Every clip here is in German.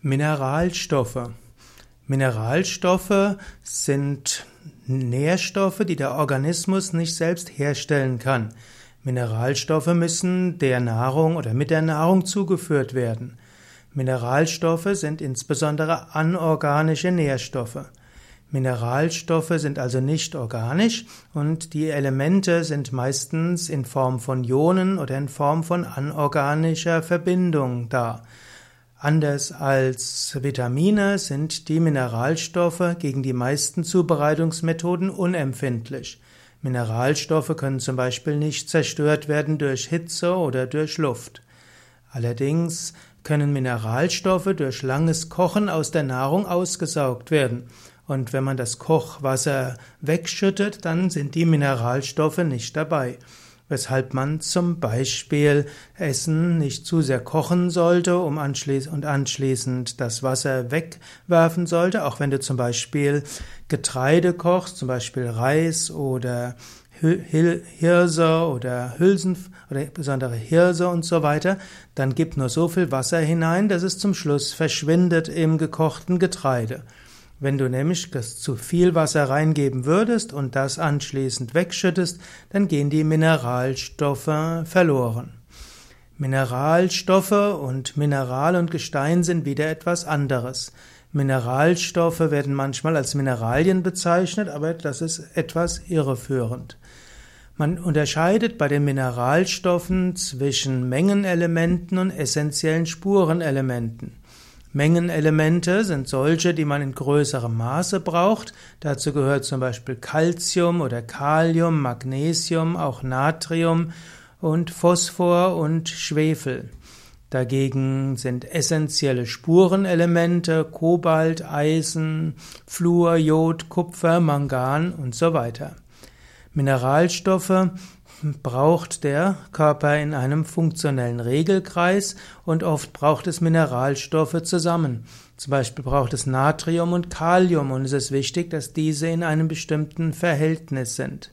Mineralstoffe. Mineralstoffe sind Nährstoffe, die der Organismus nicht selbst herstellen kann. Mineralstoffe müssen der Nahrung oder mit der Nahrung zugeführt werden. Mineralstoffe sind insbesondere anorganische Nährstoffe. Mineralstoffe sind also nicht organisch und die Elemente sind meistens in Form von Ionen oder in Form von anorganischer Verbindung da. Anders als Vitamine sind die Mineralstoffe gegen die meisten Zubereitungsmethoden unempfindlich. Mineralstoffe können zum Beispiel nicht zerstört werden durch Hitze oder durch Luft. Allerdings können Mineralstoffe durch langes Kochen aus der Nahrung ausgesaugt werden. Und wenn man das Kochwasser wegschüttet, dann sind die Mineralstoffe nicht dabei weshalb man zum Beispiel Essen nicht zu sehr kochen sollte, um anschließend und anschließend das Wasser wegwerfen sollte. Auch wenn du zum Beispiel Getreide kochst, zum Beispiel Reis oder Hirse oder Hülsen oder besondere Hirse und so weiter, dann gib nur so viel Wasser hinein, dass es zum Schluss verschwindet im gekochten Getreide. Wenn du nämlich zu viel Wasser reingeben würdest und das anschließend wegschüttest, dann gehen die Mineralstoffe verloren. Mineralstoffe und Mineral und Gestein sind wieder etwas anderes. Mineralstoffe werden manchmal als Mineralien bezeichnet, aber das ist etwas irreführend. Man unterscheidet bei den Mineralstoffen zwischen Mengenelementen und essentiellen Spurenelementen. Mengenelemente sind solche, die man in größerem Maße braucht. Dazu gehört zum Beispiel Calcium oder Kalium, Magnesium, auch Natrium und Phosphor und Schwefel. Dagegen sind essentielle Spurenelemente Kobalt, Eisen, Fluor, Jod, Kupfer, Mangan und so weiter. Mineralstoffe braucht der Körper in einem funktionellen Regelkreis und oft braucht es Mineralstoffe zusammen. Zum Beispiel braucht es Natrium und Kalium und es ist wichtig, dass diese in einem bestimmten Verhältnis sind.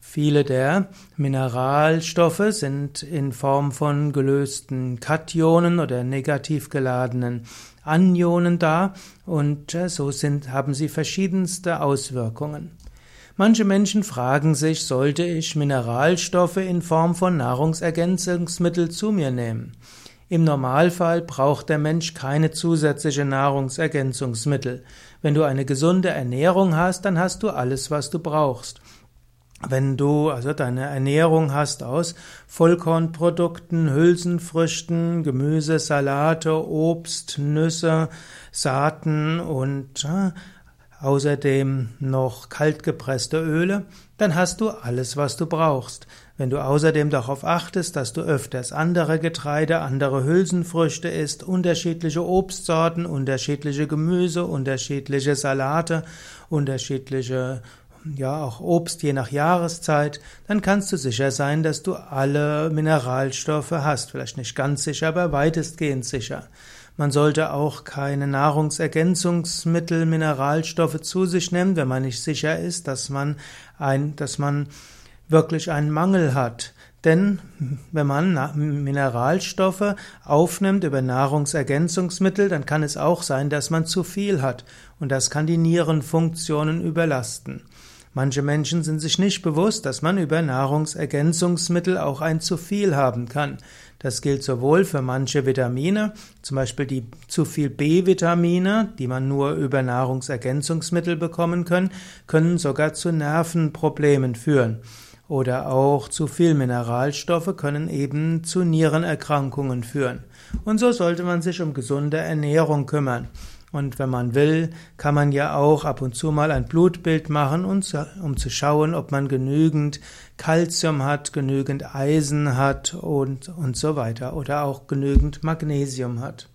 Viele der Mineralstoffe sind in Form von gelösten Kationen oder negativ geladenen Anionen da und äh, so sind, haben sie verschiedenste Auswirkungen. Manche Menschen fragen sich, sollte ich Mineralstoffe in Form von Nahrungsergänzungsmittel zu mir nehmen? Im Normalfall braucht der Mensch keine zusätzliche Nahrungsergänzungsmittel. Wenn du eine gesunde Ernährung hast, dann hast du alles, was du brauchst. Wenn du also deine Ernährung hast aus Vollkornprodukten, Hülsenfrüchten, Gemüse, Salate, Obst, Nüsse, Saaten und außerdem noch kaltgepresste Öle, dann hast du alles, was du brauchst. Wenn du außerdem darauf achtest, dass du öfters andere Getreide, andere Hülsenfrüchte isst, unterschiedliche Obstsorten, unterschiedliche Gemüse, unterschiedliche Salate, unterschiedliche ja auch Obst je nach Jahreszeit, dann kannst du sicher sein, dass du alle Mineralstoffe hast. Vielleicht nicht ganz sicher, aber weitestgehend sicher. Man sollte auch keine Nahrungsergänzungsmittel, Mineralstoffe zu sich nehmen, wenn man nicht sicher ist, dass man ein, dass man wirklich einen Mangel hat. Denn wenn man Mineralstoffe aufnimmt über Nahrungsergänzungsmittel, dann kann es auch sein, dass man zu viel hat und das kann die Nierenfunktionen überlasten. Manche Menschen sind sich nicht bewusst, dass man über Nahrungsergänzungsmittel auch ein zu viel haben kann. Das gilt sowohl für manche Vitamine, zum Beispiel die zu viel B-Vitamine, die man nur über Nahrungsergänzungsmittel bekommen kann, können sogar zu Nervenproblemen führen. Oder auch zu viel Mineralstoffe können eben zu Nierenerkrankungen führen. Und so sollte man sich um gesunde Ernährung kümmern. Und wenn man will, kann man ja auch ab und zu mal ein Blutbild machen, um zu schauen, ob man genügend Kalzium hat, genügend Eisen hat und, und so weiter oder auch genügend Magnesium hat.